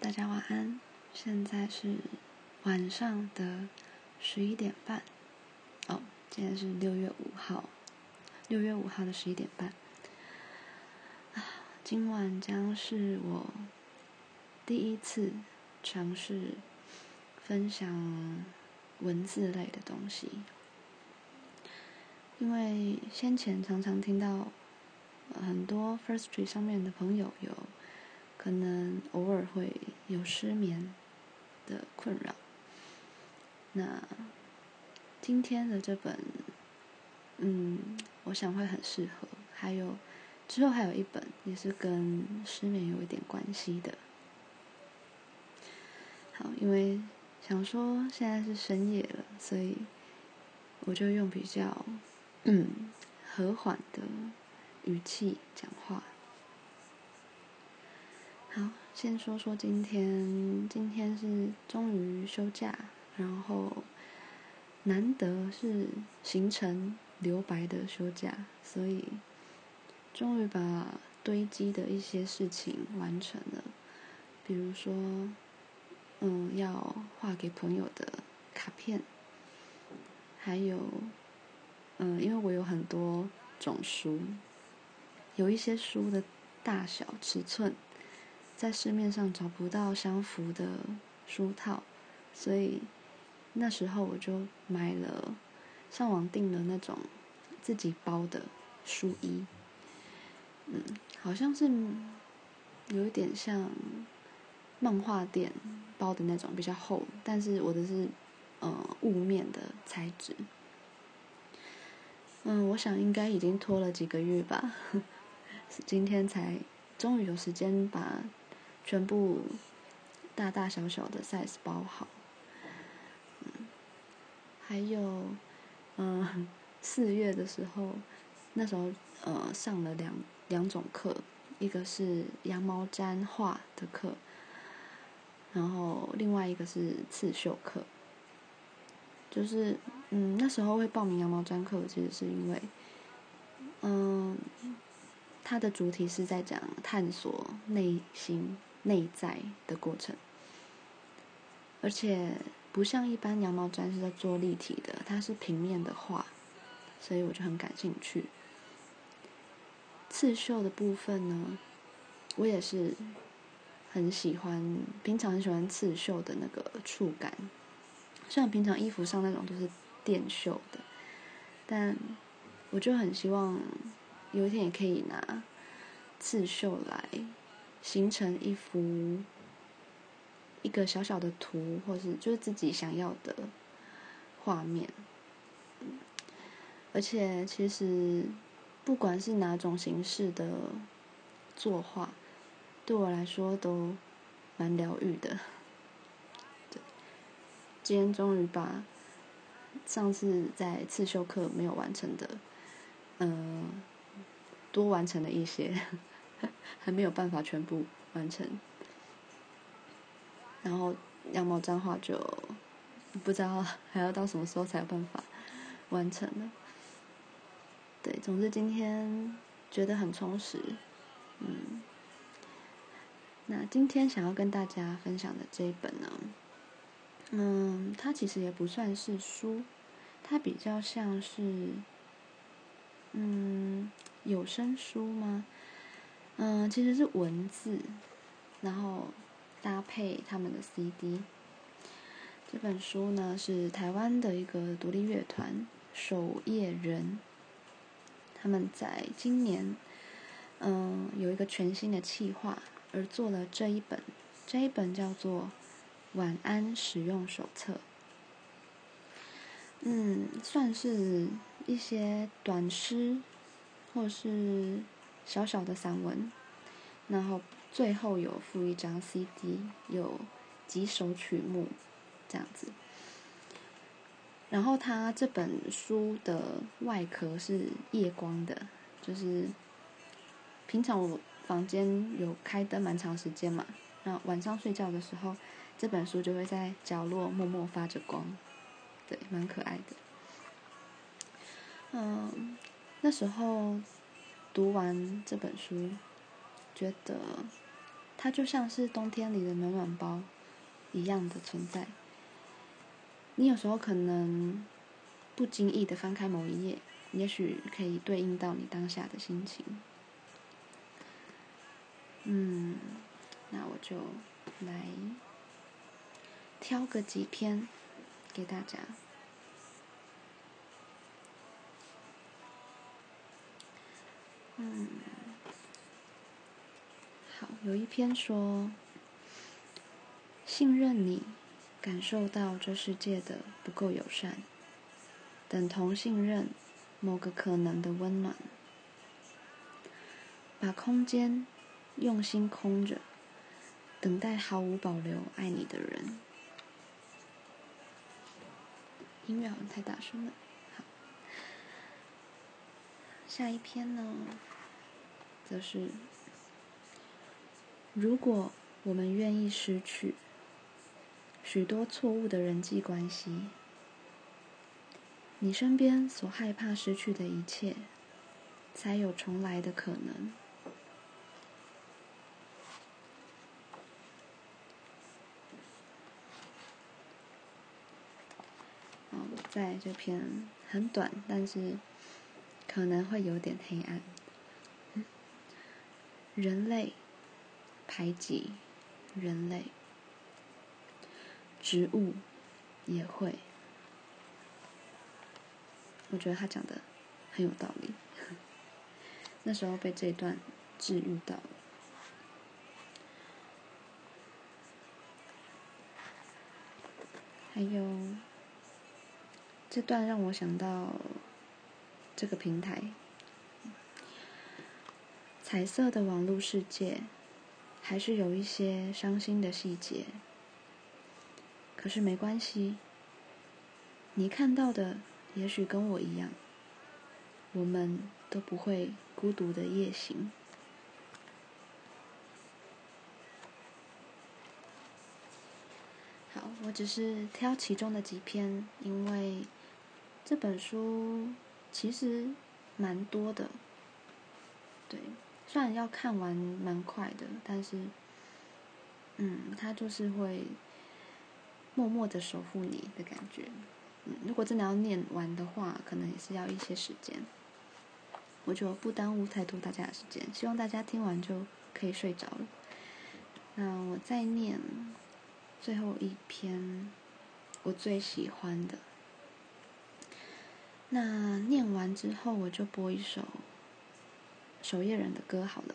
大家晚安。现在是晚上的十一点半。哦，今天是六月五号，六月五号的十一点半。啊，今晚将是我第一次尝试分享文字类的东西，因为先前常常听到很多 First Tree 上面的朋友有。可能偶尔会有失眠的困扰。那今天的这本，嗯，我想会很适合。还有之后还有一本也是跟失眠有一点关系的。好，因为想说现在是深夜了，所以我就用比较嗯 和缓的语气讲话。好，先说说今天。今天是终于休假，然后难得是行程留白的休假，所以终于把堆积的一些事情完成了。比如说，嗯，要画给朋友的卡片，还有，嗯，因为我有很多种书，有一些书的大小尺寸。在市面上找不到相符的书套，所以那时候我就买了，上网订了那种自己包的书衣。嗯，好像是有一点像漫画店包的那种，比较厚，但是我的是呃雾面的材质。嗯，我想应该已经拖了几个月吧，今天才终于有时间把。全部大大小小的 size 包好，嗯，还有，嗯，四月的时候，那时候呃上了两两种课，一个是羊毛毡画的课，然后另外一个是刺绣课。就是嗯那时候会报名羊毛毡课，其实是因为，嗯，它的主题是在讲探索内心。内在的过程，而且不像一般羊毛毡是在做立体的，它是平面的画，所以我就很感兴趣。刺绣的部分呢，我也是很喜欢，平常很喜欢刺绣的那个触感。虽然平常衣服上那种都是电绣的，但我就很希望有一天也可以拿刺绣来。形成一幅一个小小的图，或是就是自己想要的画面。而且，其实不管是哪种形式的作画，对我来说都蛮疗愈的。对，今天终于把上次在刺绣课没有完成的，嗯，多完成了一些。还没有办法全部完成，然后羊毛毡画就不知道还要到什么时候才有办法完成了。对，总之今天觉得很充实，嗯。那今天想要跟大家分享的这一本呢，嗯，它其实也不算是书，它比较像是，嗯，有声书吗？嗯，其实是文字，然后搭配他们的 CD。这本书呢是台湾的一个独立乐团守夜人，他们在今年嗯有一个全新的企划，而做了这一本，这一本叫做《晚安使用手册》。嗯，算是一些短诗，或是。小小的散文，然后最后有附一张 CD，有几首曲目，这样子。然后它这本书的外壳是夜光的，就是平常我房间有开灯蛮长时间嘛，那晚上睡觉的时候，这本书就会在角落默默发着光，对，蛮可爱的。嗯，那时候。读完这本书，觉得它就像是冬天里的暖暖包一样的存在。你有时候可能不经意的翻开某一页，也许可以对应到你当下的心情。嗯，那我就来挑个几篇给大家。嗯，有一篇说，信任你感受到这世界的不够友善，等同信任某个可能的温暖，把空间用心空着，等待毫无保留爱你的人。音乐好像太大声了。下一篇呢，则是：如果我们愿意失去许多错误的人际关系，你身边所害怕失去的一切，才有重来的可能。在这篇很短，但是。可能会有点黑暗。人类排挤人类，植物也会。我觉得他讲的很有道理。那时候被这一段治愈到了。还有这段让我想到。这个平台，彩色的网络世界，还是有一些伤心的细节。可是没关系，你看到的也许跟我一样，我们都不会孤独的夜行。好，我只是挑其中的几篇，因为这本书。其实蛮多的，对，虽然要看完蛮快的，但是，嗯，他就是会默默的守护你的感觉。嗯，如果真的要念完的话，可能也是要一些时间。我就不耽误太多大家的时间，希望大家听完就可以睡着了。那我再念最后一篇，我最喜欢的。那念完之后，我就播一首守夜人的歌好了。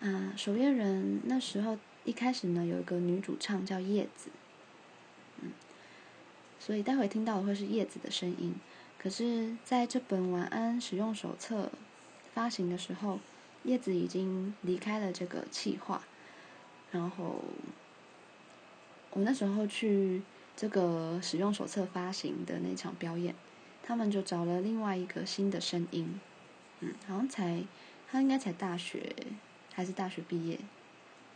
啊，守夜人那时候一开始呢，有一个女主唱叫叶子，嗯，所以待会听到的会是叶子的声音。可是在这本晚安使用手册发行的时候，叶子已经离开了这个企划。然后我那时候去这个使用手册发行的那场表演。他们就找了另外一个新的声音，嗯，好像才，他应该才大学还是大学毕业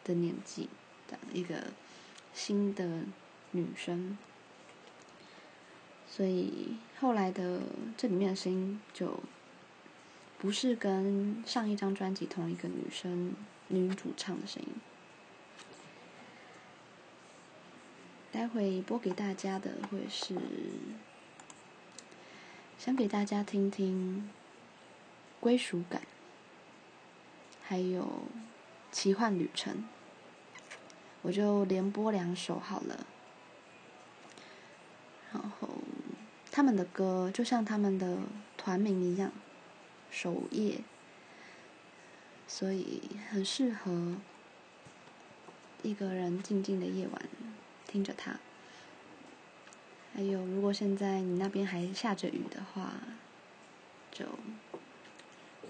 的年纪，的一个新的女生，所以后来的这里面的声音就不是跟上一张专辑同一个女生女主唱的声音。待会播给大家的会是。想给大家听听归属感，还有奇幻旅程，我就连播两首好了。然后他们的歌就像他们的团名一样，守夜，所以很适合一个人静静的夜晚听着它。还有，如果现在你那边还下着雨的话，就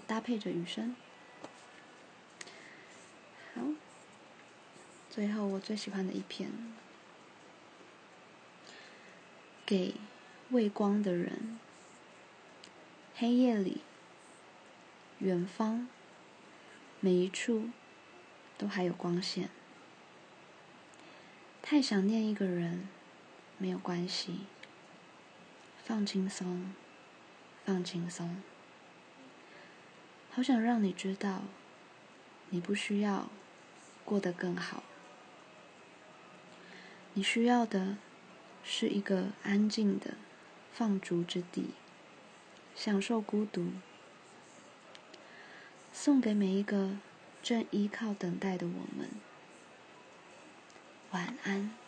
搭配着雨声。好，最后我最喜欢的一篇，给畏光的人。黑夜里，远方，每一处都还有光线。太想念一个人。没有关系，放轻松，放轻松。好想让你知道，你不需要过得更好。你需要的是一个安静的放逐之地，享受孤独。送给每一个正依靠等待的我们，晚安。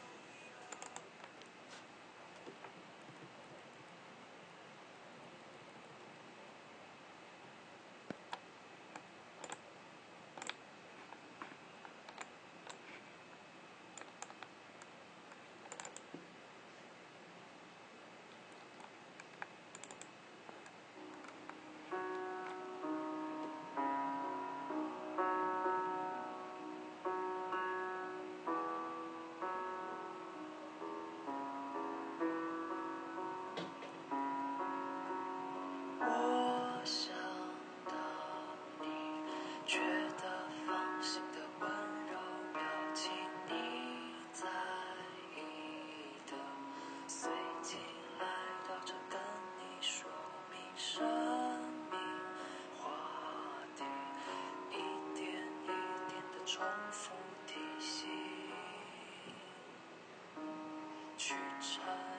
重复提醒去查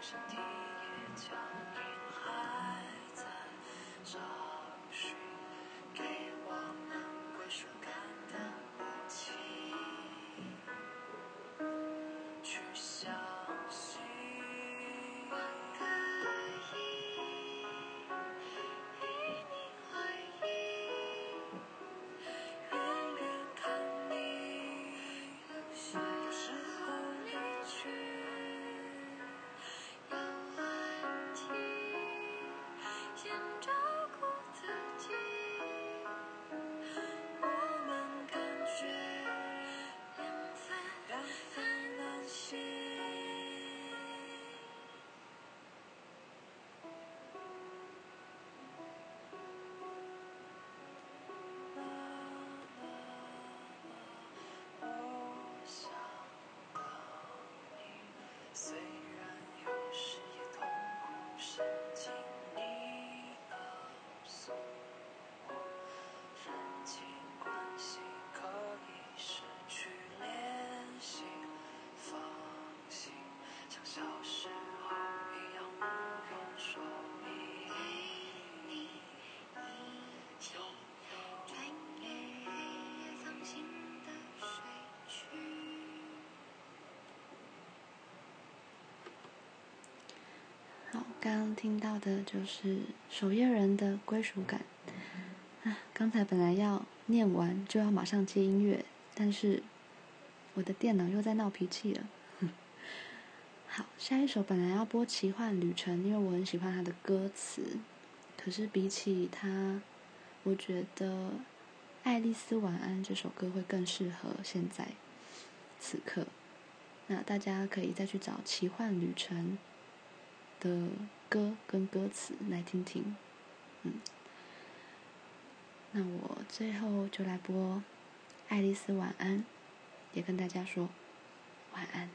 身体也僵硬还在上刚刚听到的就是守夜人的归属感。啊，刚才本来要念完就要马上接音乐，但是我的电脑又在闹脾气了。好，下一首本来要播《奇幻旅程》，因为我很喜欢它的歌词。可是比起它，我觉得《爱丽丝晚安》这首歌会更适合现在此刻。那大家可以再去找《奇幻旅程》的歌跟歌词来听听，嗯，那我最后就来播《爱丽丝晚安》，也跟大家说晚安。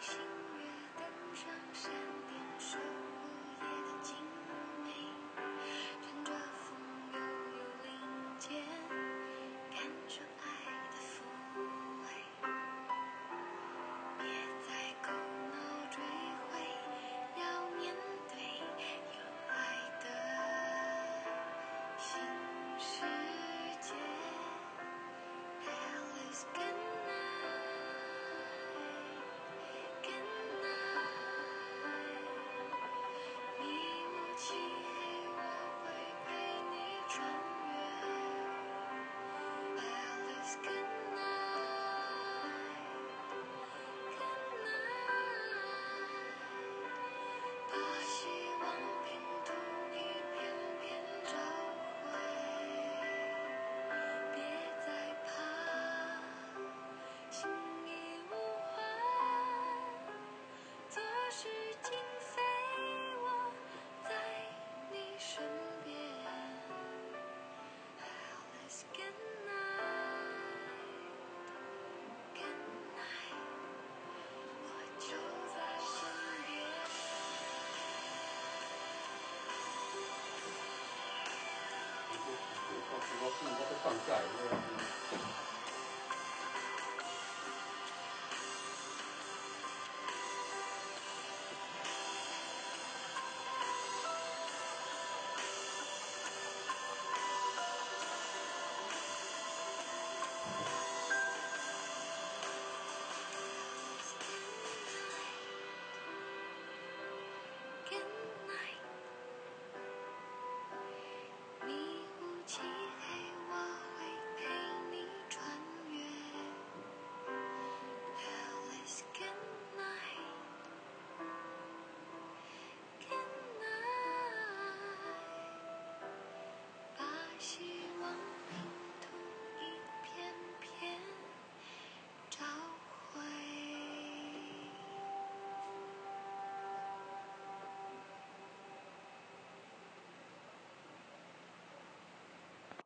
星月登上山巅收か。